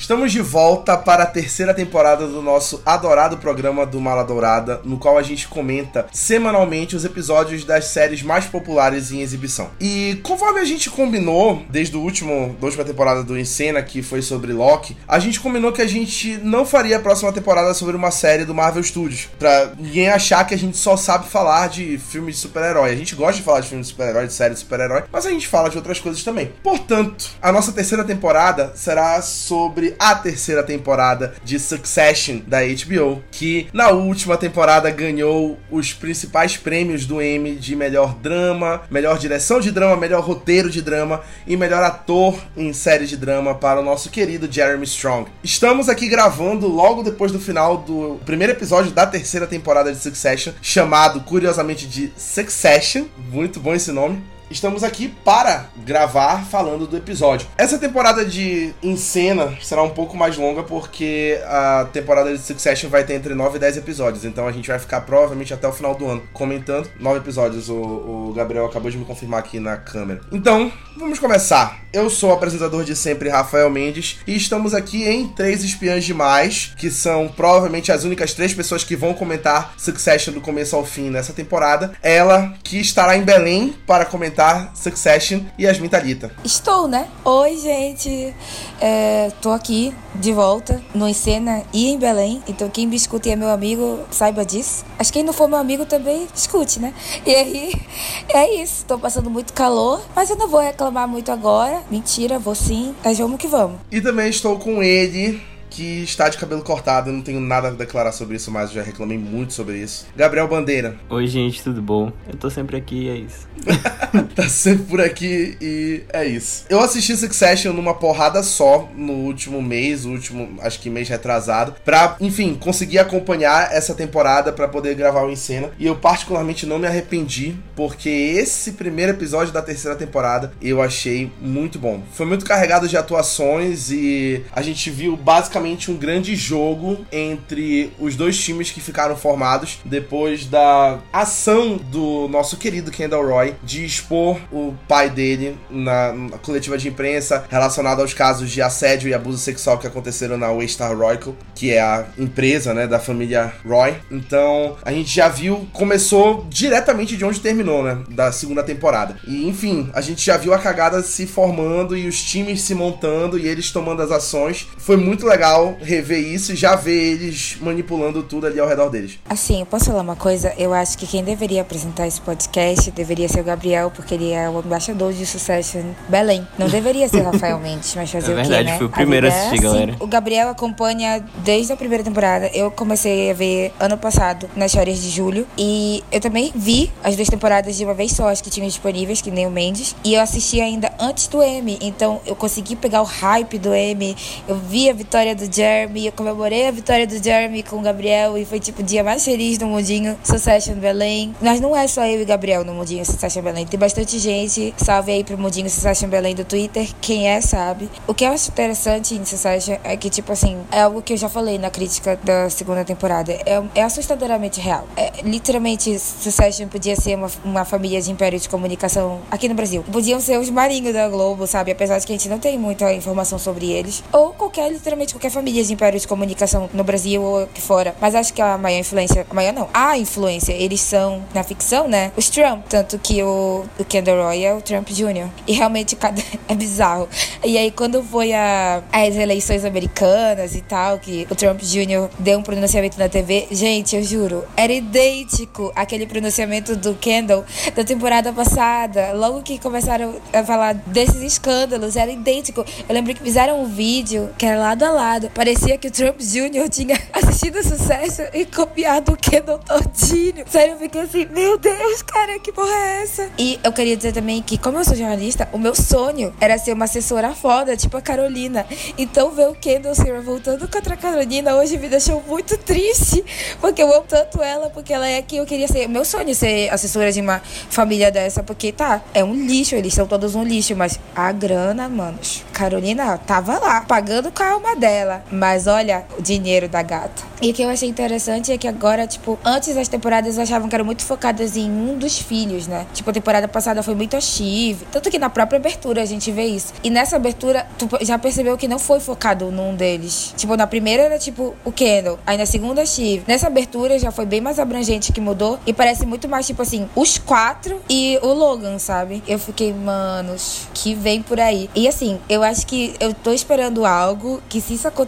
Estamos de volta para a terceira temporada do nosso adorado programa do Mala Dourada, no qual a gente comenta semanalmente os episódios das séries mais populares em exibição. E conforme a gente combinou, desde o último, da última temporada do Encena, que foi sobre Loki, a gente combinou que a gente não faria a próxima temporada sobre uma série do Marvel Studios, pra ninguém achar que a gente só sabe falar de filmes de super-herói. A gente gosta de falar de filmes de super-herói, de séries de super-herói, mas a gente fala de outras coisas também. Portanto, a nossa terceira temporada será sobre a terceira temporada de Succession da HBO, que na última temporada ganhou os principais prêmios do Emmy de melhor drama, melhor direção de drama, melhor roteiro de drama e melhor ator em série de drama para o nosso querido Jeremy Strong. Estamos aqui gravando logo depois do final do primeiro episódio da terceira temporada de Succession, chamado curiosamente de Succession. Muito bom esse nome estamos aqui para gravar falando do episódio. Essa temporada de em cena será um pouco mais longa porque a temporada de Succession vai ter entre 9 e 10 episódios, então a gente vai ficar provavelmente até o final do ano comentando 9 episódios. O, o Gabriel acabou de me confirmar aqui na câmera. Então, vamos começar. Eu sou o apresentador de sempre, Rafael Mendes, e estamos aqui em Três Espiãs Demais, que são provavelmente as únicas três pessoas que vão comentar Succession do começo ao fim nessa temporada. Ela, que estará em Belém para comentar Succession, e Yasmin Thalita. Estou, né? Oi, gente. É, tô aqui de volta no Encena e em Belém. Então, quem me escuta e é meu amigo, saiba disso. Que quem não for meu amigo também escute, né? E aí, é isso. Tô passando muito calor, mas eu não vou reclamar muito agora. Mentira, vou sim. Mas vamos que vamos. E também estou com ele, que está de cabelo cortado. Eu não tenho nada a declarar sobre isso, mas já reclamei muito sobre isso. Gabriel Bandeira. Oi, gente, tudo bom? Eu tô sempre aqui e é isso. tá sempre por aqui e é isso. Eu assisti Succession numa porrada só no último mês, último, acho que mês retrasado, pra, enfim, conseguir acompanhar essa temporada para poder gravar o em cena. E eu particularmente não me arrependi, porque esse primeiro episódio da terceira temporada eu achei muito bom. Foi muito carregado de atuações e a gente viu basicamente um grande jogo entre os dois times que ficaram formados depois da ação do nosso querido Kendall Roy de expor o pai dele na, na coletiva de imprensa relacionado aos casos de assédio e abuso sexual que aconteceram na Waystar Royco, que é a empresa, né, da família Roy. Então, a gente já viu, começou diretamente de onde terminou, né, da segunda temporada. E, enfim, a gente já viu a cagada se formando e os times se montando e eles tomando as ações. Foi muito legal rever isso e já ver eles manipulando tudo ali ao redor deles. Assim, eu posso falar uma coisa? Eu acho que quem deveria apresentar esse podcast deveria ser o Gabriel, porque ele é o embaixador de sucesso em Belém. Não deveria ser o Rafael Mendes, mas fazer É o quê, verdade, né? fui o primeiro a é assistir, galera. O Gabriel acompanha desde a primeira temporada. Eu comecei a ver ano passado, nas férias de julho. E eu também vi as duas temporadas de uma vez só, as que tinham disponíveis, que nem o Mendes. E eu assisti ainda antes do M. Então eu consegui pegar o hype do M. Eu vi a vitória do Jeremy. Eu comemorei a vitória do Jeremy com o Gabriel. E foi tipo o dia mais feliz do mundinho Succession Belém. Mas não é só eu e Gabriel no mundinho Succession Belém. Tem bastante gente. Salve aí pro mundinho Succession Belém do Twitter. Quem é, sabe. O que eu acho interessante em Succession é que, tipo assim, é algo que eu já falei na crítica da segunda temporada. É, é assustadoramente real. É, literalmente, Succession podia ser uma, uma família de império de comunicação aqui no Brasil. Podiam ser os marinhos da Globo, sabe? Apesar de que a gente não tem muita informação sobre eles. Ou qualquer, literalmente, qualquer família de império de comunicação no Brasil ou aqui fora. Mas acho que a maior influência. A maior não. A influência, eles são, na ficção, né? Os Trump. Tanto que o, o Kendall Roy é o Trump Jr. E realmente cada, é bizarro. E aí, quando foi a, as eleições americanas e tal, que o Trump Jr. deu um pronunciamento na TV, gente, eu juro, era idêntico aquele pronunciamento do Kendall da temporada passada. Logo que começaram a falar desses escândalos, era idêntico. Eu lembro que fizeram um vídeo que era lado a lado. Parecia que o Trump Jr. tinha assistido sucesso e copiado o Kendall todinho. Sério, eu fiquei assim, meu Deus, cara, que porra é essa? E eu queria dizer também que, como eu sou jornalista, o meu sonho era ser uma assessora foda, tipo a Carolina. Então ver o Kendall se revoltando contra a Carolina hoje me deixou muito triste. Porque eu amo tanto ela, porque ela é que eu queria ser. Meu sonho é ser assessora de uma família dessa, porque tá, é um lixo, eles são todos um lixo, mas a grana, manos. Carolina tava lá, pagando com a alma dela. Mas olha o dinheiro da gata. E o que eu achei interessante é que agora, tipo, antes as temporadas achavam que eram muito focadas em um dos filhos, né? Tipo, a temporada passada foi muito a Shiv. Tanto que na própria abertura a gente vê isso. E nessa abertura, tu já percebeu que não foi focado num deles. Tipo, na primeira era tipo o Kendall. Aí na segunda, a Shiv. Nessa abertura já foi bem mais abrangente que mudou. E parece muito mais, tipo assim, os quatro e o Logan, sabe? Eu fiquei, manos, que vem por aí. E assim, eu acho que eu tô esperando algo que se isso acontecer,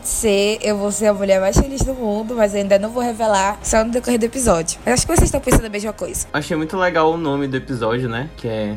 eu vou ser a mulher mais feliz do mundo, mas ainda não vou revelar só no decorrer do episódio. Eu acho que vocês estão pensando a mesma coisa. Achei muito legal o nome do episódio, né? Que é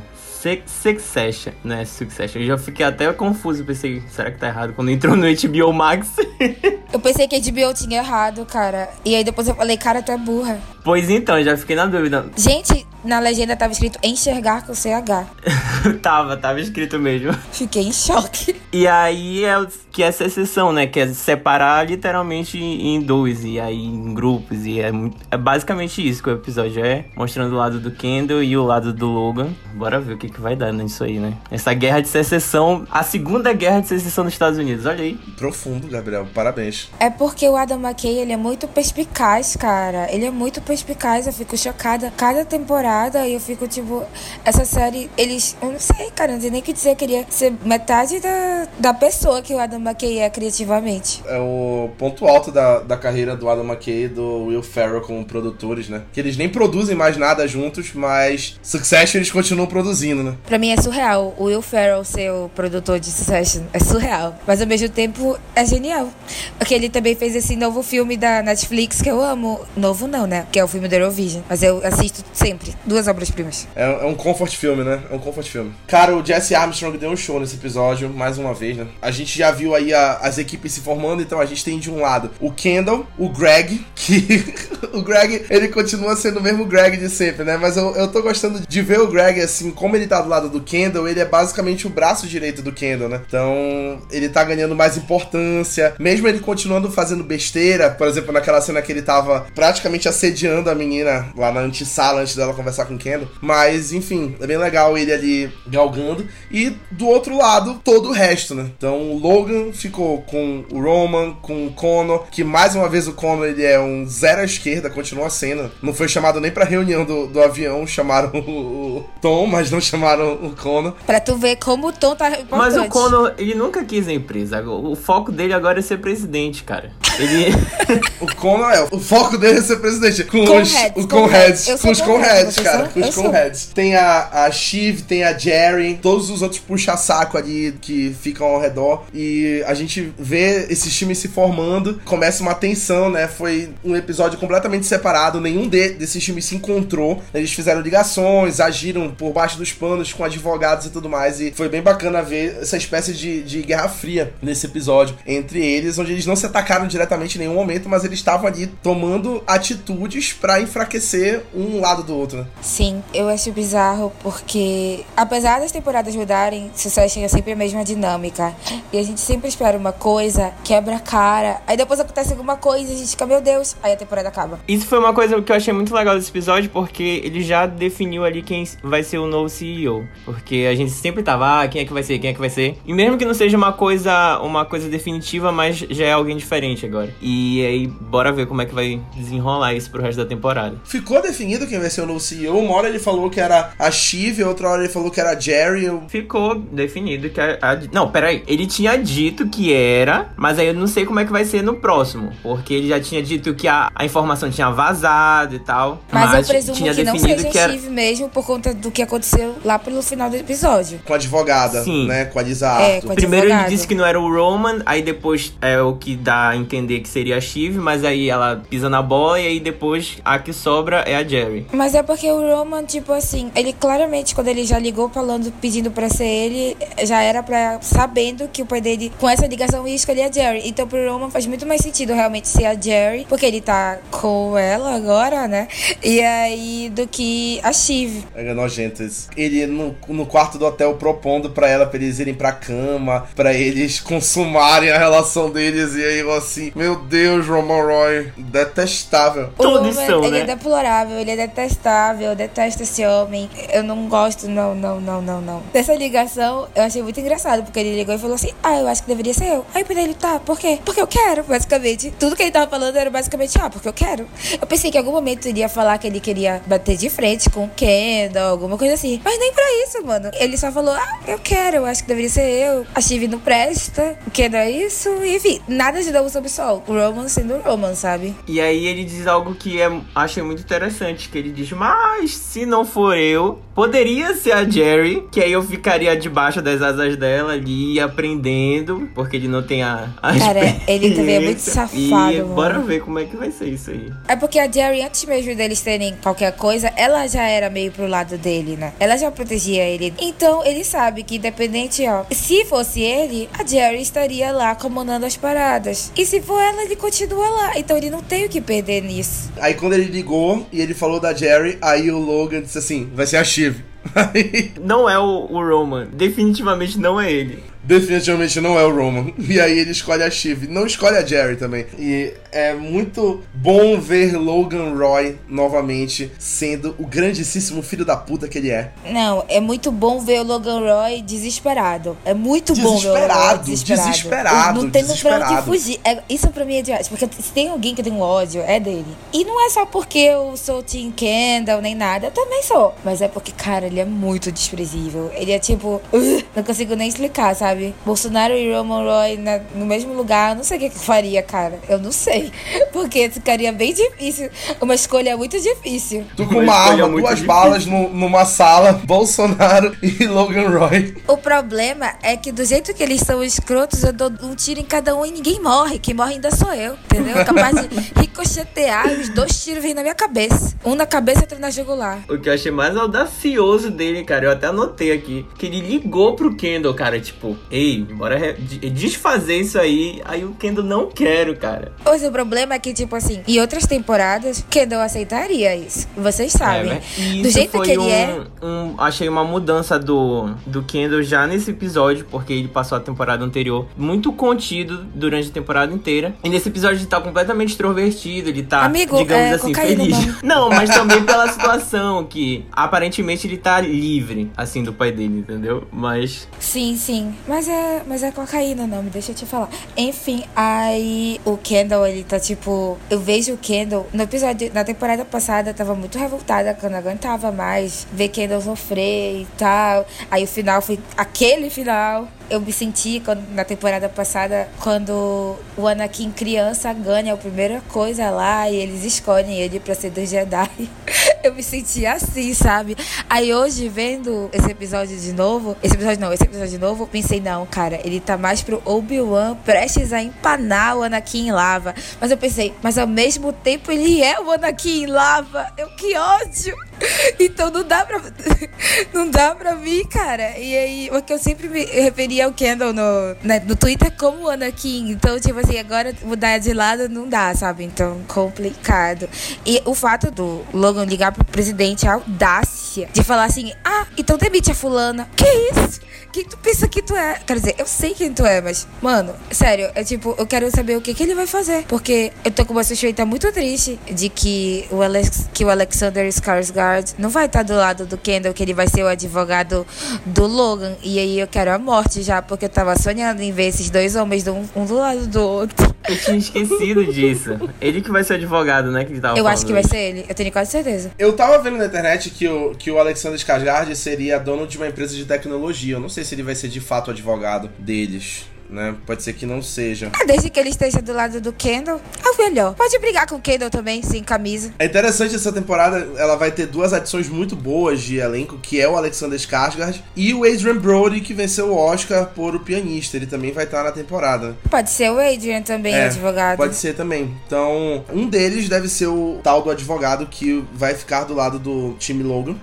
Succession, né? Succession. Eu já fiquei até confuso, pensei, será que tá errado quando entrou no HBO Max? eu pensei que a HBO tinha errado, cara. E aí depois eu falei, cara, tu é burra. Pois então, já fiquei na dúvida. Gente, na legenda tava escrito enxergar com CH. tava, tava escrito mesmo. Fiquei em choque. E aí é que é essa exceção, né? Que é separar literalmente em dois, e aí em grupos. E é, é basicamente isso que o episódio é. Mostrando o lado do Kendall e o lado do Logan. Bora ver o que, que vai dar nisso aí, né? Essa guerra de secessão, a segunda guerra de secessão dos Estados Unidos, olha aí. Profundo, Gabriel, parabéns. É porque o Adam McKay, ele é muito perspicaz, cara. Ele é muito perspicaz, eu fico chocada. Cada temporada temporada e eu fico tipo, essa série, eles, eu não sei, cara, não sei nem o que dizer, eu queria ser metade da, da pessoa que o Adam McKay é criativamente. É o ponto alto da, da carreira do Adam McKay e do Will Ferrell como produtores, né? Que eles nem produzem mais nada juntos, mas Succession eles continuam produzindo, né? Pra mim é surreal o Will Ferrell ser o produtor de Succession, é surreal, mas ao mesmo tempo é genial. Porque ele também fez esse novo filme da Netflix que eu amo. Novo não, né? Que é o filme do Eurovision, mas eu assisto sempre duas obras-primas. É, é, um comfort filme, né? É um comfort filme. Cara, o Jesse Armstrong deu um show nesse episódio, mais uma vez, né? A gente já viu aí a, as equipes se formando, então a gente tem de um lado o Kendall, o Greg, que o Greg, ele continua sendo o mesmo Greg de sempre, né? Mas eu, eu tô gostando de ver o Greg, assim, como ele tá do lado do Kendall, ele é basicamente o braço direito do Kendall, né? Então, ele tá ganhando mais importância, mesmo ele continuando fazendo besteira, por exemplo, naquela cena que ele tava praticamente assediando a menina lá na antessala antes dela conversar conversar com o Kendall. Mas, enfim, é bem legal ele ali galgando. E do outro lado, todo o resto, né? Então o Logan ficou com o Roman, com o Conor, que mais uma vez o Conor ele é um zero à esquerda, continua sendo. Não foi chamado nem pra reunião do, do avião, chamaram o, o Tom, mas não chamaram o Conor. Pra tu ver como o Tom tá importante. Mas o Conor, ele nunca quis a empresa. O foco dele agora é ser presidente, cara. Ele. o Conor é. O foco dele é ser presidente. Com, com os. Heads, com, heads. Com os com heads, cara. Com os com heads. Tem a, a Shiv, tem a Jerry, todos os outros puxa-saco ali que ficam ao redor. E a gente vê esses times se formando. Começa uma tensão, né? Foi um episódio completamente separado. Nenhum de, desses times se encontrou. Eles fizeram ligações, agiram por baixo dos panos com advogados e tudo mais. E foi bem bacana ver essa espécie de, de guerra fria nesse episódio entre eles, onde eles não se atacaram diretamente diretamente em nenhum momento, mas eles estavam ali tomando atitudes para enfraquecer um lado do outro, né? Sim, eu acho bizarro porque, apesar das temporadas mudarem, Succession é sempre a mesma dinâmica. E a gente sempre espera uma coisa, quebra a cara, aí depois acontece alguma coisa e a gente fica, meu Deus, aí a temporada acaba. Isso foi uma coisa que eu achei muito legal desse episódio, porque ele já definiu ali quem vai ser o novo CEO. Porque a gente sempre tava, ah, quem é que vai ser, quem é que vai ser. E mesmo que não seja uma coisa, uma coisa definitiva, mas já é alguém diferente agora agora. E aí, bora ver como é que vai desenrolar isso pro resto da temporada. Ficou definido quem vai ser o novo CEO. Uma hora ele falou que era a Shiv, outra hora ele falou que era a Jerry. Ficou definido que a, a... Não, peraí. Ele tinha dito que era, mas aí eu não sei como é que vai ser no próximo. Porque ele já tinha dito que a, a informação tinha vazado e tal. Mas, mas eu presumo tinha que definido não seja que era... Shiv mesmo por conta do que aconteceu lá pelo final do episódio. Com a advogada, Sim. né? Com a Lisa é, com Primeiro ele disse que não era o Roman, aí depois é o que dá a entender entender que seria a Shiv, mas aí ela pisa na bola e aí depois a que sobra é a Jerry. Mas é porque o Roman, tipo assim, ele claramente, quando ele já ligou falando, pedindo pra ser ele, já era pra. sabendo que o pai dele, com essa ligação, ia escolher a Jerry. Então pro Roman faz muito mais sentido realmente ser a Jerry, porque ele tá com ela agora, né? E aí, do que a Shiv. É nojento isso. Ele no, no quarto do hotel propondo pra ela, pra eles irem pra cama, pra eles consumarem a relação deles, e aí eu assim. Meu Deus, Roman Roy. Detestável. Todos Roman, são, ele né? é deplorável, ele é detestável, eu detesto esse homem. Eu não gosto, não, não, não, não, não. Dessa ligação, eu achei muito engraçado, porque ele ligou e falou assim: Ah, eu acho que deveria ser eu. Aí pra ele, tá, por quê? Porque eu quero, basicamente. Tudo que ele tava falando era basicamente, ah, porque eu quero. Eu pensei que em algum momento ele ia falar que ele queria bater de frente com o Kendall, alguma coisa assim. Mas nem pra isso, mano. Ele só falou, ah, eu quero, eu acho que deveria ser eu. A Steve não presta, o Kendall é isso. Enfim, nada de novo sobre o sol. Roman sendo Roman, sabe? E aí ele diz algo que é, achei muito interessante, que ele diz, mas se não for eu, poderia ser a Jerry, que aí eu ficaria debaixo das asas dela ali, aprendendo, porque ele não tem a, a Cara, ele também é muito safado, E mano. bora ver como é que vai ser isso aí. É porque a Jerry, antes mesmo deles terem qualquer coisa, ela já era meio pro lado dele, né? Ela já protegia ele. Então, ele sabe que, independente, ó, se fosse ele, a Jerry estaria lá comandando as paradas. E se for ela, ele continua lá. Então, ele não tem o que perder nisso. Aí quando ele ligou e ele falou da Jerry, aí o Logan disse assim: vai ser a Shiv. Não é o, o Roman, definitivamente não é ele. Definitivamente não é o Roman. E aí ele escolhe a Shiv. Não escolhe a Jerry também. E é muito bom ver Logan Roy novamente sendo o grandíssimo filho da puta que ele é. Não, é muito bom ver o Logan Roy desesperado. É muito bom ver o Logan Roy Desesperado, desesperado. desesperado, Não tem pra desesperado. onde fugir. É, isso pra mim é demais. Porque se tem alguém que eu tenho ódio, é dele. E não é só porque eu sou Team Kendall nem nada. Eu também sou. Mas é porque, cara, ele é muito desprezível. Ele é tipo. "Ugh", não consigo nem explicar, sabe? Bolsonaro e Roman Roy na- no mesmo lugar. Eu não sei o que que eu faria, cara. Eu não sei. Porque ficaria bem difícil. Uma escolha muito difícil. Tu com Uma uma arma, duas difícil. balas no- numa sala, Bolsonaro e Logan Roy. O problema é que do jeito que eles são escrotos, eu dou um tiro em cada um e ninguém morre. Quem morre ainda sou eu, entendeu? Capaz de ricochetear e os dois tiros vêm na minha cabeça. Um na cabeça e outro na jugular. O que eu achei mais audacioso dele, cara, eu até anotei aqui, que ele ligou pro Kendall, cara, tipo, ei, bora desfazer isso aí. Aí o Kendall não quero, cara. Pois o problema é que, tipo assim, em outras temporadas, Kendall aceitaria isso. Vocês sabem. É, e do isso jeito foi que ele um, é. um- achei uma mudança do, do Kendall já nesse episódio, porque ele passou a temporada anterior muito contido durante a temporada inteira. E nesse episódio ele tá completamente extrovertido, ele tá, Amigo, digamos é assim, feliz. Não, mas também pela situação, que aparentemente ele tá livre, assim, do pai dele, entendeu? Mas Sim, sim. Mas é, mas é cocaína, não, me deixa eu te falar. Enfim, aí o Kendall, ele tá tipo. Eu vejo o Kendall. No episódio, na temporada passada, eu tava muito revoltada, que eu não aguentava mais ver Kendall sofrer e tal. Aí o final foi aquele final. Eu me senti quando, na temporada passada, quando o Anakin criança ganha a primeira coisa lá e eles escolhem ele pra ser do Jedi. Eu me senti assim, sabe? Aí hoje, vendo esse episódio de novo, esse episódio não, esse episódio de novo, pensei, não, cara, ele tá mais pro Obi-Wan prestes a empanar o Anakin em lava. Mas eu pensei, mas ao mesmo tempo ele é o Anakin em lava. Eu que ódio! Então não dá pra. Não dá pra mim, cara. E aí, porque eu sempre me referia ao Kendall no, né, no Twitter como o Anakin. Então, tipo assim, agora mudar de lado não dá, sabe? Então, complicado. E o fato do Logan ligar pro presidente, a audácia de falar assim: ah, então demite a fulana. Que isso? Quem tu pensa que tu é? Quer dizer, eu sei quem tu é, mas, mano, sério, é tipo, eu quero saber o que, que ele vai fazer. Porque eu tô com uma suspeita muito triste de que o, Alex, que o Alexander Skarsgård não vai estar do lado do Kendall, que ele vai ser o advogado do Logan. E aí eu quero a morte já, porque eu tava sonhando em ver esses dois homens do um, um do lado do outro. eu tinha esquecido disso. Ele que vai ser advogado, né? Que ele tava Eu acho que vai ser ele, eu tenho quase certeza. Eu tava vendo na internet que o, que o Alexander Skarsgård seria dono de uma empresa de tecnologia. Eu não sei se ele vai ser de fato o advogado deles, né? Pode ser que não seja. Ah, desde que ele esteja do lado do Kendall, é o melhor. Pode brigar com o Kendall também, sem camisa. É interessante essa temporada, ela vai ter duas adições muito boas de elenco, que é o Alexander Skarsgård e o Adrian Brody, que venceu o Oscar por O Pianista. Ele também vai estar na temporada. Pode ser o Adrian também, É, advogado. Pode ser também. Então, um deles deve ser o tal do advogado que vai ficar do lado do time Logan.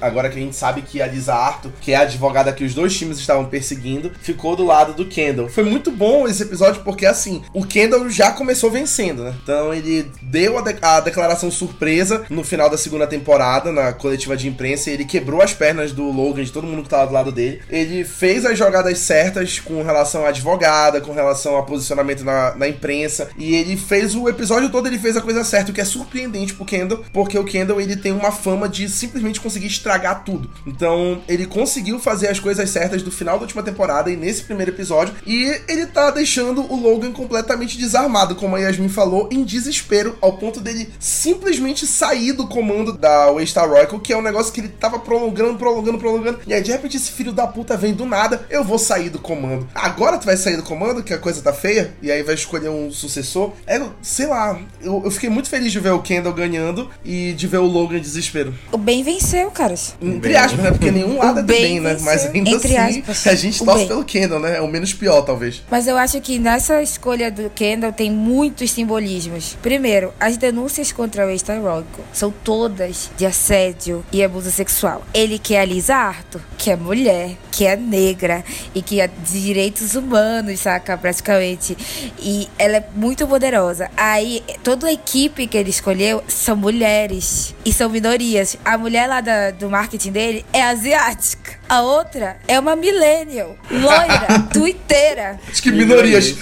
Agora que a gente sabe que a Lisa Arthur, que é a advogada que os dois times estavam perseguindo, ficou do lado do Kendall. Foi muito bom esse episódio porque, assim, o Kendall já começou vencendo, né? Então ele deu a, de a declaração surpresa no final da segunda temporada, na coletiva de imprensa, ele quebrou as pernas do Logan, de todo mundo que tava do lado dele. Ele fez as jogadas certas com relação à advogada, com relação a posicionamento na, na imprensa, e ele fez o episódio todo, ele fez a coisa certa, o que é surpreendente pro Kendall, porque o Kendall ele tem uma fama de simplesmente conseguir estragar tudo. Então, ele conseguiu fazer as coisas certas do final da última temporada e nesse primeiro episódio, e ele tá deixando o Logan completamente desarmado, como a Yasmin falou, em desespero, ao ponto dele simplesmente sair do comando da Waystar Royal, que é um negócio que ele tava prolongando, prolongando, prolongando, e aí de repente esse filho da puta vem do nada, eu vou sair do comando. Agora tu vai sair do comando, que a coisa tá feia, e aí vai escolher um sucessor. É, sei lá, eu, eu fiquei muito feliz de ver o Kendall ganhando e de ver o Logan em desespero. O bem venceu, caras. Entre aspas, né? Porque nenhum lado é do bem bem, né? Mas ainda Entre assim, aspas. a gente torce pelo Kendall, né? É o menos pior, talvez. Mas eu acho que nessa escolha do Kendall tem muitos simbolismos. Primeiro, as denúncias contra o ex-Royco são todas de assédio e abuso sexual. Ele que é a Lisa Arthur, que é mulher, que é negra e que é de direitos humanos, saca? Praticamente. E ela é muito poderosa. Aí, toda a equipe que ele escolheu são mulheres e são minorias. A mulher lá da- do marketing dele é asiática. A outra é uma millennial, loira, tuiteira. Acho que minorias.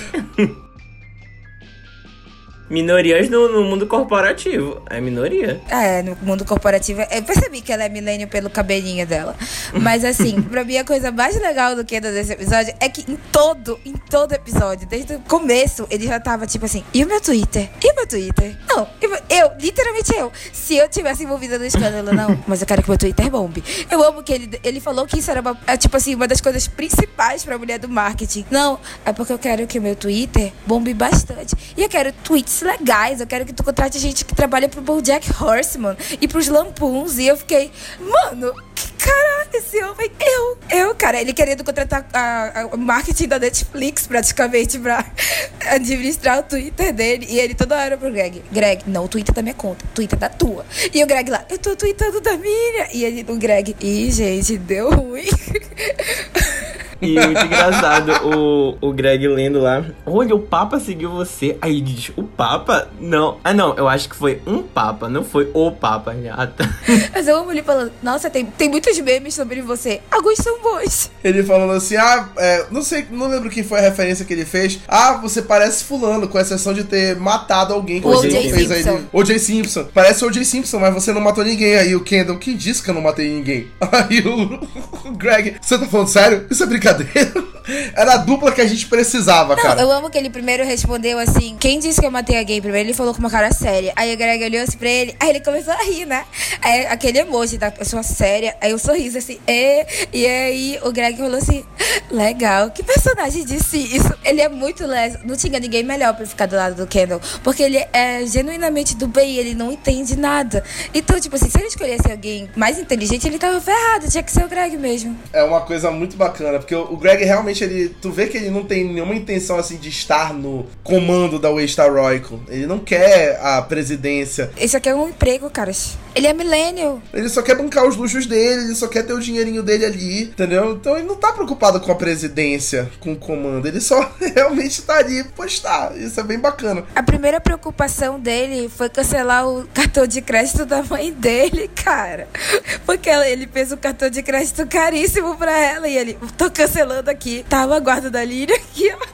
Minorias no, no mundo corporativo. É minoria. É, no mundo corporativo. Eu percebi que ela é milênio pelo cabelinho dela. Mas assim, pra mim a coisa mais legal do que desse episódio é que em todo, em todo episódio, desde o começo, ele já tava tipo assim, e o meu Twitter? E o meu Twitter? Não, e meu- eu, literalmente eu. Se eu tivesse envolvida no escândalo, não. Mas eu quero que meu Twitter bombe. Eu amo que ele, ele falou que isso era uma, é, tipo assim, uma das coisas principais pra mulher do marketing. Não, é porque eu quero que o meu Twitter bombe bastante. E eu quero tweets legais. Eu quero que tu contrate gente que trabalha pro BoJack Horseman e pros Lampoons. E eu fiquei, mano, que caralho esse homem. Eu, eu, cara, ele querendo contratar o marketing da Netflix praticamente pra administrar o Twitter dele. E ele toda hora pro Greg: Greg, não, o Twitter da minha conta, o Twitter da tua. E o Greg lá: Eu tô tweetando da minha. E ele, o Greg: Ih, gente, deu ruim. E muito engraçado o, o Greg lendo lá. Olha, o Papa seguiu você. Aí ele diz, o Papa? Não. Ah, não, eu acho que foi um Papa, não foi o Papa. Ah, tá. Mas eu amo ele falando: Nossa, tem, tem muitos memes sobre você. Alguns são bons. Ele falando assim, ah, é, não sei, não lembro quem foi a referência que ele fez. Ah, você parece fulano, com exceção de ter matado alguém que O você O.J. fez aí. Simpson. O.J. Simpson. Parece o O.J. Simpson, mas você não matou ninguém. Aí o Kendall, quem disse que eu não matei ninguém? Aí o, o Greg, você tá falando sério? Isso é brincadeira? Era a dupla que a gente precisava, Não, cara. eu amo que ele primeiro respondeu assim: Quem disse que eu matei alguém primeiro? Ele falou com uma cara séria. Aí o Greg olhou assim pra ele, aí ele começou a rir, né? Aí, aquele emoji da pessoa séria. Aí o sorriso assim, e, e aí o Greg falou assim: Legal, que personagem disse isso? Ele é muito leso. Não tinha ninguém melhor pra ficar do lado do Kendall. Porque ele é genuinamente do bem, ele não entende nada. Então, tipo assim, se ele escolhesse alguém mais inteligente, ele tava ferrado. Tinha que ser o Greg mesmo. É uma coisa muito bacana, porque o Greg realmente, ele, tu vê que ele não tem nenhuma intenção, assim, de estar no comando da Waystar Royco. Ele não quer a presidência. Esse aqui é um emprego, caras. Ele é millennial. Ele só quer bancar os luxos dele, ele só quer ter o dinheirinho dele ali, entendeu? Então ele não tá preocupado com a presidência, com o comando. Ele só realmente tá ali postar. Isso é bem bacana. A primeira preocupação dele foi cancelar o cartão de crédito da mãe dele, cara. Porque ele fez um cartão de crédito caríssimo pra ela. E ele, tô cancelando aqui. Tava guarda da Líria aqui, ó.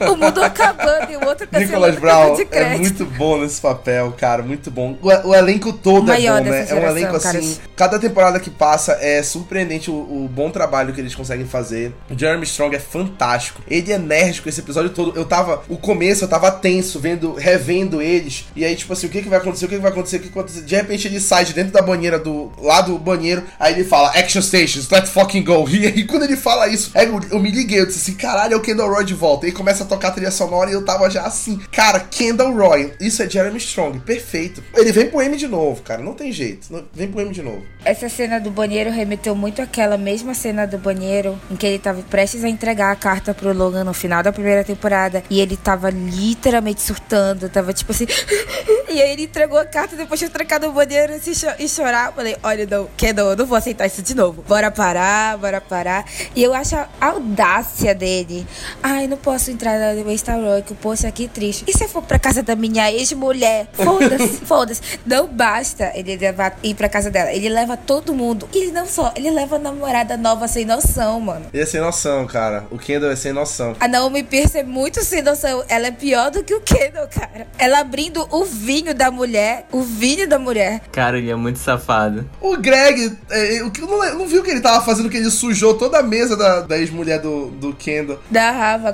O mundo acabando e o outro cancelando Nicolas Brown de é crédito. muito bom nesse papel, cara, muito bom. O, o elenco todo Maior é bom, né? dessa É um geração, elenco cara. assim. Cada temporada que passa é surpreendente o, o bom trabalho que eles conseguem fazer. O Jeremy Strong é fantástico. Ele é enérgico esse episódio todo. Eu tava. O começo eu tava tenso, vendo, revendo eles. E aí, tipo assim, o que, que vai acontecer? O que, que vai acontecer? O que, que vai acontecer? De repente ele sai de dentro da banheira do. lá do banheiro. Aí ele fala, Action Stations, let's fucking go. E aí, quando ele fala isso, eu, eu me liguei, eu disse assim, caralho, é o Kendall Roy de volta. E aí começa tocar a trilha sonora e eu tava já assim, cara, Kendall Roy, isso é Jeremy Strong, perfeito. Ele vem pro M de novo, cara, não tem jeito, vem pro M de novo. Essa cena do banheiro remeteu muito àquela mesma cena do banheiro em que ele tava prestes a entregar a carta pro Logan no final da primeira temporada e ele tava literalmente surtando, tava tipo assim. e aí ele entregou a carta depois de trancar no banheiro e, cho e chorar. Eu falei: Olha, não, Kendall, eu não vou aceitar isso de novo. Bora parar, bora parar. E eu acho a audácia dele. Ai, não posso entrar na Waystar Rock, poxa, é que triste. E se eu for pra casa da minha ex-mulher? Foda-se, foda-se. Não basta ele levar, ir pra casa dela. Ele leva todo mundo. E ele não só, ele leva a namorada nova sem noção, mano. Ele é sem noção, cara. O Kendall é sem noção. A Naomi Pierce é muito sem noção. Ela é pior do que o Kendall, cara. Ela abrindo o vinho da mulher. O vinho da mulher. Cara, ele é muito safado. O Greg, é, eu não, não viu que ele tava fazendo que ele sujou toda a mesa da, da ex-mulher do, do Kendall. Da Rava,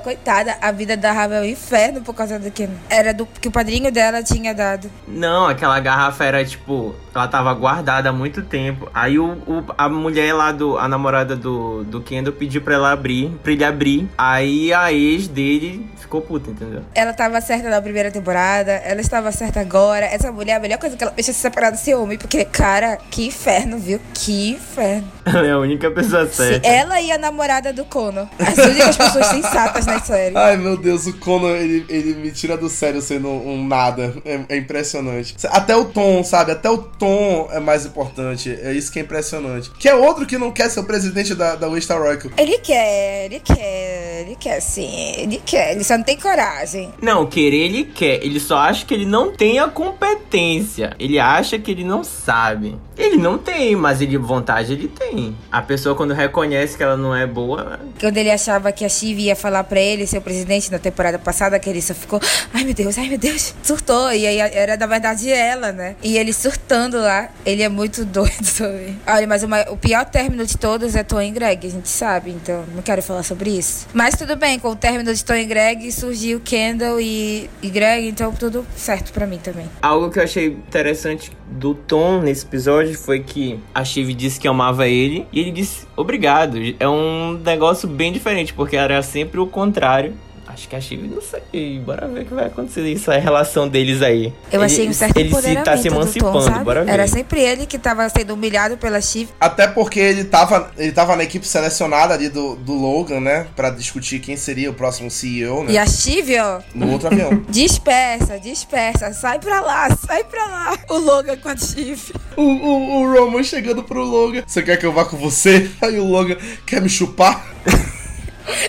A vida da Rava é um inferno por causa do Kendall. Era do que o padrinho dela tinha dado. Não, aquela garrafa era tipo. Ela tava guardada há muito tempo. Aí o, o a mulher lá do. A namorada do, do Kendall pediu pra ela abrir. Pra ele abrir. Aí a ex dele ficou puta, entendeu? Ela tava certa na primeira temporada. Ela estava certa agora. Essa mulher, a melhor coisa que ela fez é se separar desse homem. Porque, cara, que inferno, viu? Que inferno. Ela é a única pessoa certa. Ela e a namorada do Conor. As únicas pessoas sensatas na série. Ai, meu Deus, o Conor, ele, ele me tira do sério sendo um nada. É, é, impressionante. Até o tom, sabe? Até o tom é mais importante. É isso que é impressionante. Que é outro que não quer ser o presidente da, da West Royal. Ele quer, ele quer, ele quer sim. Ele quer, ele só não tem coragem. Não, querer ele quer. Ele só acha que ele não tem a competência. Ele acha que ele não sabe. Ele não tem, mas ele vontade ele tem. A pessoa quando reconhece que ela não é boa. Quando ele achava que a Chiv ia falar para ele ser o presidente na temporada passada, que ele só ficou, ai meu Deus, ai meu Deus, surtou. E aí era na verdade ela, né? E ele surtando lá, ele é muito doido também. Olha, mas uma, o pior término de todos é Tom e Greg, a gente sabe, então não quero falar sobre isso. Mas tudo bem, com o término de Tom e Greg surgiu Kendall e, e Greg, então tudo certo para mim também. Algo que eu achei interessante do Tom nesse episódio foi que a Shiv disse que amava ele e ele disse obrigado. É um negócio bem diferente, porque era sempre o contrário. Acho que a Chive, não sei. Bora ver o que vai acontecer. Isso é a relação deles aí. Eu ele, achei um certo Ele se tá se emancipando, Tom, bora ver. Era sempre ele que tava sendo humilhado pela Chive. Até porque ele tava, ele tava na equipe selecionada ali do, do Logan, né? Pra discutir quem seria o próximo CEO, né? E a Chive, ó. No outro avião. dispersa, dispersa. Sai pra lá, sai pra lá. O Logan com a Chive. O, o, o Roman chegando pro Logan. Você quer que eu vá com você? Aí o Logan quer me chupar?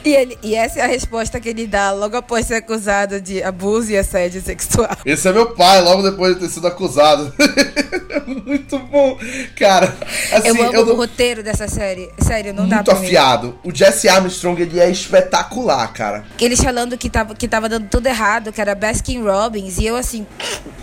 E, ele, e essa é a resposta que ele dá logo após ser acusado de abuso e assédio sexual. Esse é meu pai, logo depois de ter sido acusado. Muito bom. Cara, assim, eu amo eu o roteiro dessa série. Sério, não muito dá pra Muito afiado. O Jesse Armstrong, ele é espetacular, cara. Eles falando que tava, que tava dando tudo errado, que era Baskin Robbins, e eu assim,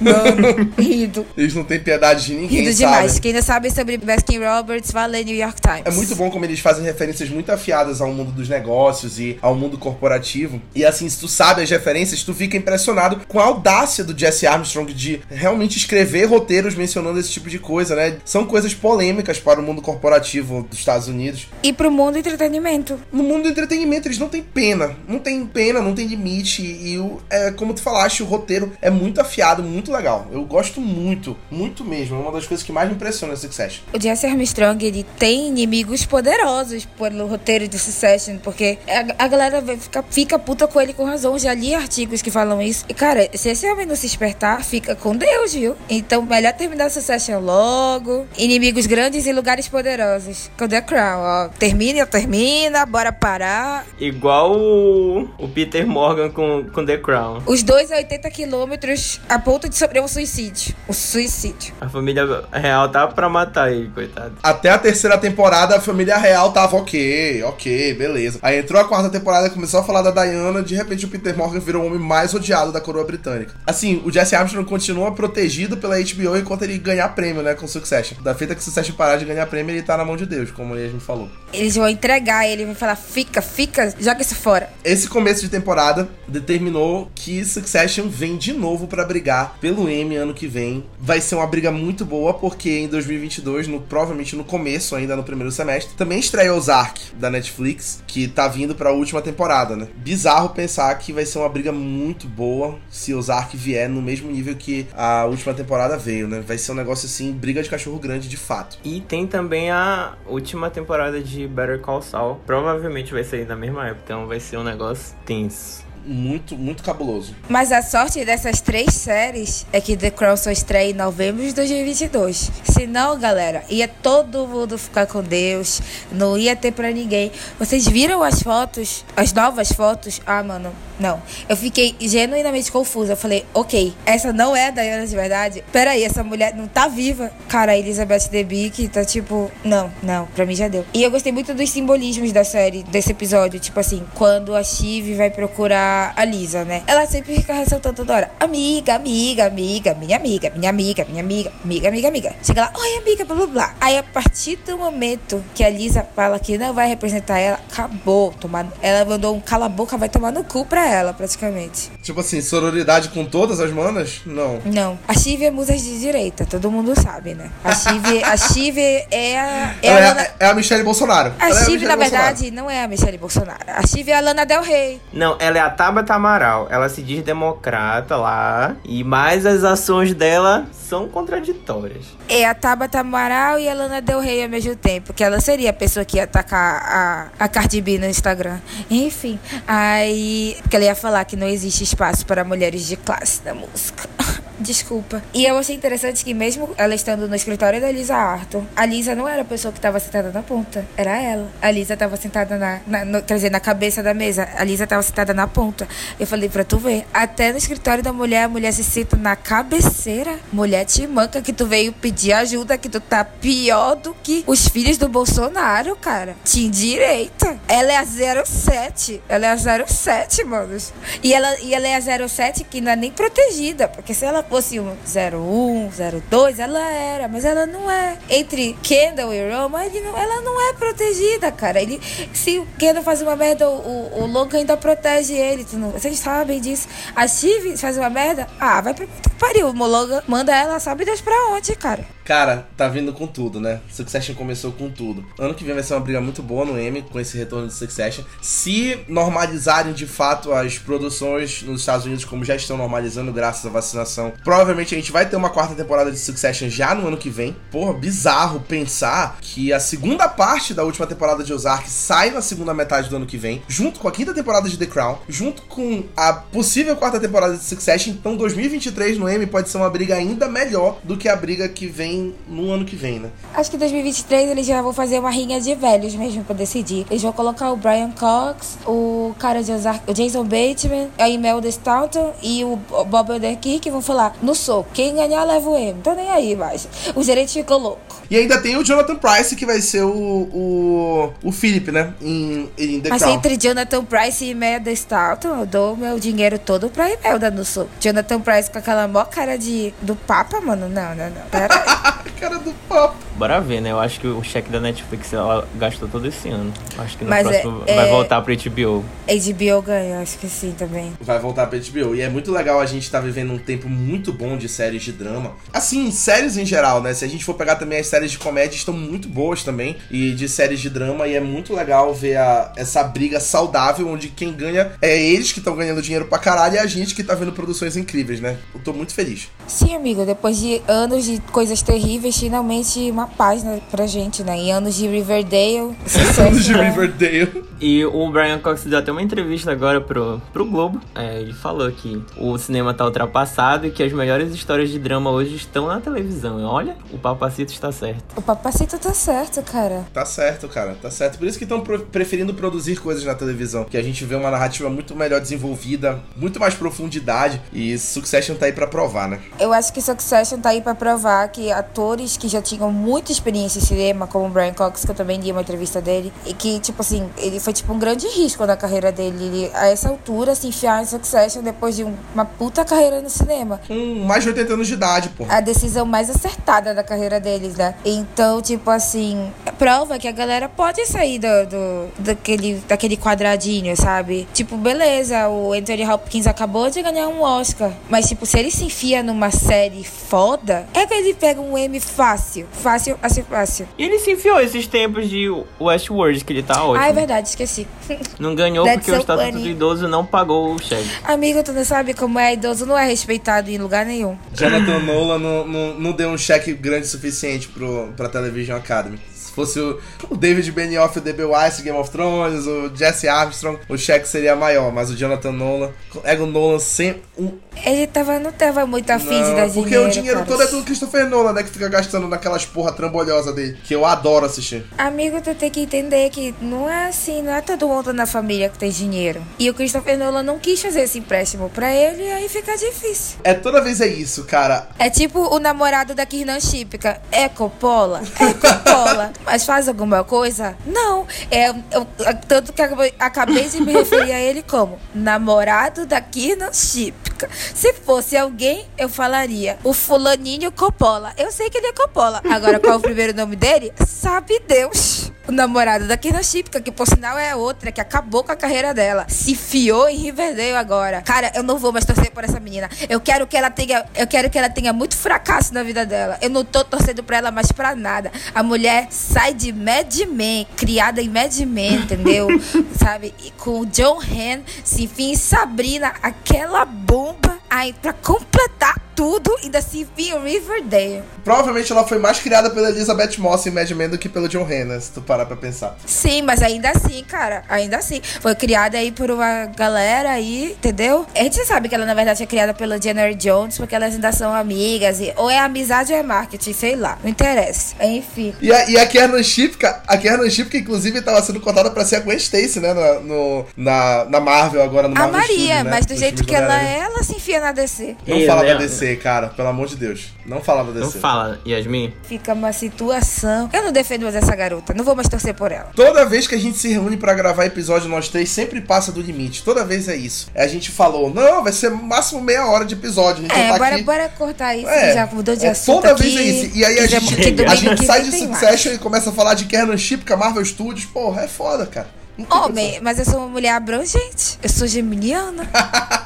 mano, rindo. Eles não têm piedade de ninguém, Rindo demais. Quem não sabe sobre Baskin Roberts, vai ler New York Times. É muito bom como eles fazem referências muito afiadas ao mundo dos negócios e ao mundo corporativo. E assim, se tu sabe as referências, tu fica impressionado com a audácia do Jesse Armstrong de realmente escrever roteiros mencionando esse tipo de coisa, né? São coisas polêmicas para o mundo corporativo dos Estados Unidos. E pro mundo do entretenimento. No mundo do entretenimento, eles não têm pena. Não tem pena, não tem limite. E, o, é, como tu falaste, o roteiro é muito afiado, muito legal. Eu gosto muito, muito mesmo. É uma das coisas que mais me impressiona nesse Succession. O Jesse Armstrong, ele tem inimigos poderosos pelo roteiro de Succession, porque a, a galera fica, fica puta com ele com razão. Já li artigos que falam isso. E, cara, se esse homem não se despertar, fica com Deus, viu? Então, melhor terminar Succession logo. Inimigos grandes e lugares poderosos. Com The Crown, ó. Termina, termina, bora parar. Igual o, o Peter Morgan com, com The Crown. Os dois a 80 quilômetros a ponto de sofrer um suicídio. O suicídio. A família real tava pra matar ele, coitado. Até a terceira temporada, a família real tava ok, ok, beleza. Aí entrou a quarta temporada, começou a falar da Diana, de repente o Peter Morgan virou o homem mais odiado da coroa britânica. Assim, o Jesse Armstrong continua protegido pela HBO enquanto ele ganhar prêmio, né, com Succession. Da feita que Succession parar de ganhar prêmio, ele tá na mão de Deus, como a gente falou. Eles vão entregar ele, vão falar, fica, fica, joga isso fora. Esse começo de temporada determinou que Succession vem de novo para brigar pelo Emmy ano que vem. Vai ser uma briga muito boa, porque em 2022, no, provavelmente no começo, ainda no primeiro semestre, também estreia Ozark, da Netflix, que tá vindo pra última temporada, né? Bizarro pensar que vai ser uma briga muito boa se Ozark vier no mesmo nível que a última temporada veio, né? Vai ser um negócio assim, briga de cachorro grande de fato. E tem também a última temporada de Better Call Saul. Provavelmente vai sair na mesma época, então vai ser um negócio tenso muito, muito cabuloso. Mas a sorte dessas três séries é que The Crown só estreia em novembro de 2022. Senão, galera, ia todo mundo ficar com Deus, não ia ter pra ninguém. Vocês viram as fotos, as novas fotos? Ah, mano, não. Eu fiquei genuinamente confusa. Eu falei, ok, essa não é a Diana de verdade? Peraí, essa mulher não tá viva? Cara, a Elizabeth Debicki tá tipo, não, não, pra mim já deu. E eu gostei muito dos simbolismos da série, desse episódio. Tipo assim, quando a Shiv vai procurar a, Lisa, né? Ela sempre fica ressaltando toda hora: amiga, amiga, amiga, minha amiga, minha amiga, minha amiga, amiga, amiga, amiga. Chega lá, oi, amiga, blá blá blá. Aí a partir do momento que a Lisa fala que não vai representar ela, acabou. Tomar, ela mandou um cala-boca, vai tomar no cu pra ela, praticamente. Tipo assim, sororidade com todas as manas? Não. Não. A Chive é musa de direita, todo mundo sabe, né? A Chive, a Chive é a. É, a, Lana... é a Michelle Bolsonaro. A Chive, é na verdade, não é a Michelle Bolsonaro. A Chive é a Lana Del Rey. Não, ela é a Tabata Amaral. Ela se diz democrata lá. E mais as ações dela são contraditórias. É a Tabata Amaral e a Lana Del Rey ao mesmo tempo. Que ela seria a pessoa que ia atacar a, a Cardi B no Instagram. Enfim. Aí. Porque ela ia falar que não existe espaço para mulheres de classe na música. Desculpa. E eu achei interessante que mesmo ela estando no escritório da Lisa Arthur, a Lisa não era a pessoa que estava sentada na ponta, era ela. A Lisa estava sentada na, na no, quer dizer, na cabeça da mesa. A Lisa estava sentada na ponta. Eu falei pra tu ver, até no escritório da mulher, a mulher se senta na cabeceira. Mulher te manca que tu veio pedir ajuda, que tu tá pior do que os filhos do Bolsonaro, cara. Te direita. Ela é a 07. Ela é a 07, manos. E ela, e ela é a 07 que não é nem protegida, porque se ela um 01, 02, ela era, mas ela não é. Entre Kendall e Roma, não, ela não é protegida, cara. Ele, se o Kendall faz uma merda, o, o Logan ainda protege ele. Não, vocês sabem disso. A Steve faz uma merda, ah, vai pra pariu. O Logan manda ela, sabe Deus pra onde, cara. Cara, tá vindo com tudo, né? Succession começou com tudo. Ano que vem vai ser uma briga muito boa no M com esse retorno de Succession. Se normalizarem de fato as produções nos Estados Unidos, como já estão normalizando graças à vacinação, provavelmente a gente vai ter uma quarta temporada de Succession já no ano que vem. Porra, bizarro pensar que a segunda parte da última temporada de Ozark sai na segunda metade do ano que vem, junto com a quinta temporada de The Crown, junto com a possível quarta temporada de Succession. Então 2023 no M pode ser uma briga ainda melhor do que a briga que vem no ano que vem, né? Acho que 2023 eles já vão fazer uma rinha de velhos mesmo pra decidir. Eles vão colocar o Brian Cox, o cara de Ozark, o Jason Bateman, a Imelda Staunton e o Bob que vão falar no soco. Quem ganhar leva o M. Tô nem aí mais. O gerente ficou louco. E ainda tem o Jonathan Price que vai ser o o, o Philip, né? Em, em The Mas Crown. entre Jonathan Price e Imelda Staunton, eu dou meu dinheiro todo pra Imelda no soco. Jonathan Price com aquela mó cara de do Papa, mano. Não, não, não. Pera aí. cara do papo. Bora ver, né? Eu acho que o cheque da Netflix ela gastou todo esse ano. Acho que no Mas próximo é, vai é... voltar pro HBO. HBO ganha, acho que sim também. Vai voltar pro HBO. E é muito legal a gente tá vivendo um tempo muito bom de séries de drama. Assim, séries em geral, né? Se a gente for pegar também as séries de comédia, estão muito boas também. E de séries de drama. E é muito legal ver a, essa briga saudável, onde quem ganha é eles que estão ganhando dinheiro pra caralho e a gente que tá vendo produções incríveis, né? Eu tô muito feliz. Sim, amigo. Depois de anos de coisas terríveis, finalmente uma paz né, pra gente, né? Em anos de Riverdale. anos de né? Riverdale. E o Brian Cox deu até uma entrevista agora pro, pro Globo. É, ele falou que o cinema tá ultrapassado e que as melhores histórias de drama hoje estão na televisão. Olha, o Papacito está certo. O Papacito tá certo, cara. Tá certo, cara. Tá certo. Por isso que estão preferindo produzir coisas na televisão. Que a gente vê uma narrativa muito melhor desenvolvida, muito mais profundidade. E Succession tá aí pra provar, né? Eu acho que Succession tá aí pra provar que atores que já tinham muita experiência em cinema, como o Brian Cox, que eu também li uma entrevista dele, e que, tipo assim, ele foi tipo um grande risco na carreira dele. Ele, a essa altura, se enfiar em Succession depois de um, uma puta carreira no cinema. Com mais de 80 anos de idade, pô. A decisão mais acertada da carreira deles, né? Então, tipo assim, prova que a galera pode sair do, do, daquele, daquele quadradinho, sabe? Tipo, beleza, o Anthony Hopkins acabou de ganhar um Oscar. Mas, tipo, se ele se enfia numa série foda, é que ele pega um M fácil. Fácil, assim, fácil. E ele se enfiou esses tempos de Westworld, que ele tá ótimo. Ah, é verdade, esqueci. Não ganhou That's porque o so Estatuto funny. do Idoso não pagou o cheque. Amigo, tu não sabe como é idoso, não é respeitado em lugar nenhum. Jonathan Nolan não, não, não deu um cheque grande o suficiente pro, pra Television Academy. Se fosse o, o David Benioff, o D.B. Weiss, Game of Thrones, o Jesse Armstrong, o cheque seria maior. Mas o Jonathan Nolan, é o Nolan sem um... Ele tava, não tava muito afim de Não, dar porque dinheiro. o dinheiro cara. todo é do Christopher Nolan, né? Que fica gastando naquelas porra trambolhosa dele. Que eu adoro assistir. Amigo, tu tem que entender que não é assim, não é todo mundo na família que tem dinheiro. E o Christopher Nolan não quis fazer esse empréstimo pra ele, aí fica difícil. É toda vez é isso, cara. É tipo o namorado da Kirnan Shipka. É Coppola? É Coppola. Mas faz alguma coisa? Não. É, eu, tanto que acabei de me referir a ele como namorado da Kirnan Shipka. Se fosse alguém, eu falaria o fulaninho Coppola. Eu sei que ele é Coppola. Agora, qual é o primeiro nome dele? Sabe Deus. O namorado da Kirnan Shipka, que por sinal é outra, que acabou com a carreira dela. Se fiou em Riverdale agora. Cara, eu não vou mais torcer por essa menina. Eu quero que ela tenha, eu quero que ela tenha muito fracasso na vida dela. Eu não tô torcendo pra ela mais pra nada. A mulher sai de Mad Men, criada em Mad Men, entendeu? Sabe? E com o John Han, se enfim, Sabrina, aquela bomba aí pra completar tudo, ainda se em Riverdale. Provavelmente ela foi mais criada pela Elizabeth Moss em Mad Men do que pelo John Hanna, se tu parar pra pensar. Sim, mas ainda assim, cara, ainda assim. Foi criada aí por uma galera aí, entendeu? A gente sabe que ela, na verdade, é criada pela Jenner Jones, porque elas ainda são amigas. E, ou é amizade ou é marketing, sei lá. Não interessa. Enfim. E a, e a Kiernan Shipka, a Kiernan Shipka, inclusive, tava sendo contada pra ser a Gwen Stacy, né? No, no- na, na Marvel, agora no A Marvel Maria, Studios, né? mas do Nos jeito que ela é, ela se enfia na DC. Não Ei, fala da Léo. DC, cara, pelo amor de Deus. Não fala da Não DC. fala, Yasmin. Fica uma situação. Eu não defendo mais essa garota. Não vou mais torcer por ela. Toda vez que a gente se reúne pra gravar episódio, nós três sempre passa do limite. Toda vez é isso. A gente falou, não, vai ser máximo meia hora de episódio. A gente já É, tá bora, aqui. bora cortar isso, É, que já mudou de é, assunto toda aqui. vez é isso. E aí a gente, a gente sai de tem mais. Succession e começa a falar de Kiernan Shipka, Marvel Studios. Porra, é foda, cara. Homem, mas eu sou uma mulher abrangente. Eu sou geminiana.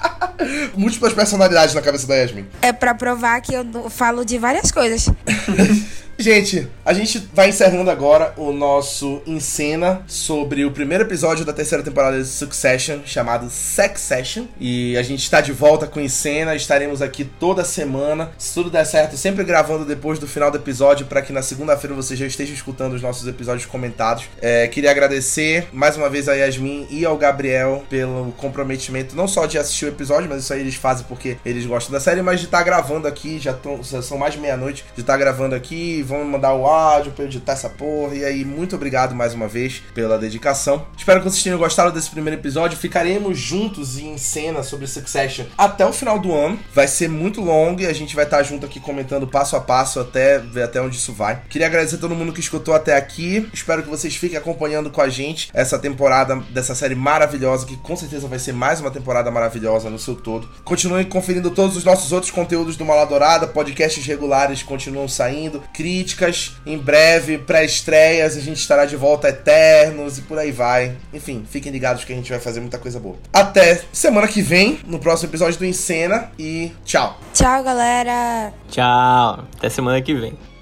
Múltiplas personalidades na cabeça da Yasmin. É pra provar que eu falo de várias coisas. Gente, a gente vai encerrando agora o nosso em cena sobre o primeiro episódio da terceira temporada de Succession, chamado Sex Session. E a gente está de volta com em cena, estaremos aqui toda semana. Se tudo der certo, sempre gravando depois do final do episódio, para que na segunda-feira você já esteja escutando os nossos episódios comentados. É, queria agradecer mais uma vez a Yasmin e ao Gabriel pelo comprometimento, não só de assistir o episódio, mas isso aí eles fazem porque eles gostam da série, mas de estar gravando aqui, já, tão, já são mais de meia-noite, de estar gravando aqui, vão mandar o áudio pra editar essa porra. E aí, muito obrigado mais uma vez pela dedicação. Espero que vocês tenham gostado desse primeiro episódio. Ficaremos juntos em cena sobre Succession até o final do ano. Vai ser muito longo e a gente vai estar junto aqui comentando passo a passo até ver até onde isso vai. Queria agradecer a todo mundo que escutou até aqui. Espero que vocês fiquem acompanhando com a gente essa temporada dessa série maravilhosa, que com certeza vai ser mais uma temporada maravilhosa no seu todo. Continuem conferindo todos os nossos outros conteúdos do Maladourada, podcasts regulares continuam saindo, críticas, em breve, pré-estreias, a gente estará de volta eternos e por aí vai. Enfim, fiquem ligados que a gente vai fazer muita coisa boa. Até semana que vem, no próximo episódio do Encena e tchau. Tchau, galera. Tchau. Até semana que vem.